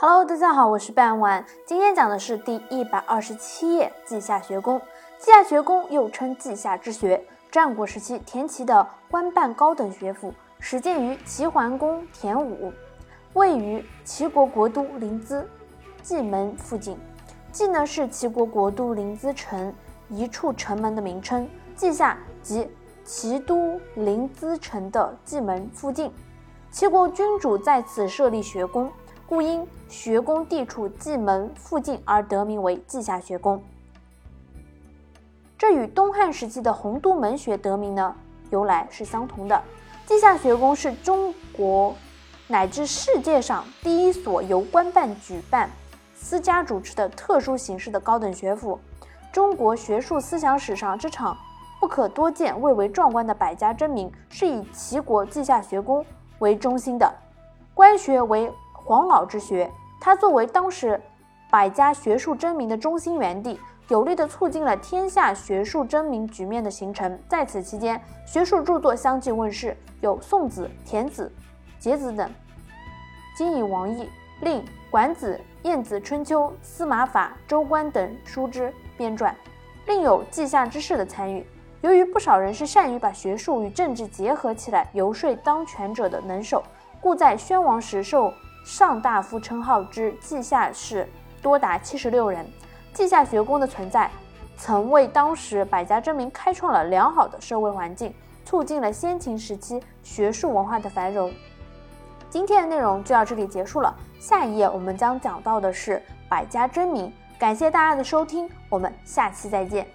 Hello，大家好，我是半晚。今天讲的是第一百二十七页稷下学宫。稷下学宫又称稷下之学，战国时期田齐的官办高等学府，始建于齐桓公田武，位于齐国国都临淄蓟门附近。蓟呢是齐国国都临淄城一处城门的名称，稷下即齐都临淄城的蓟门附近。齐国君主在此设立学宫。故因学宫地处蓟门附近而得名为稷下学宫。这与东汉时期的洪都门学得名呢由来是相同的。稷下学宫是中国乃至世界上第一所由官办举办、私家主持的特殊形式的高等学府。中国学术思想史上这场不可多见、蔚为壮观的百家争鸣，是以齐国稷下学宫为中心的。官学为黄老之学，它作为当时百家学术争鸣的中心园地，有力地促进了天下学术争鸣局面的形成。在此期间，学术著作相继问世，有《宋子》《田子》《节子》等，今以王毅、令、管子、晏子春秋、司马法、周官等书之编撰，另有稷下之士的参与。由于不少人是善于把学术与政治结合起来游说当权者的能手，故在宣王时受。上大夫称号之稷下士多达七十六人。稷下学宫的存在，曾为当时百家争鸣开创了良好的社会环境，促进了先秦时期学术文化的繁荣。今天的内容就到这里结束了，下一页我们将讲到的是百家争鸣。感谢大家的收听，我们下期再见。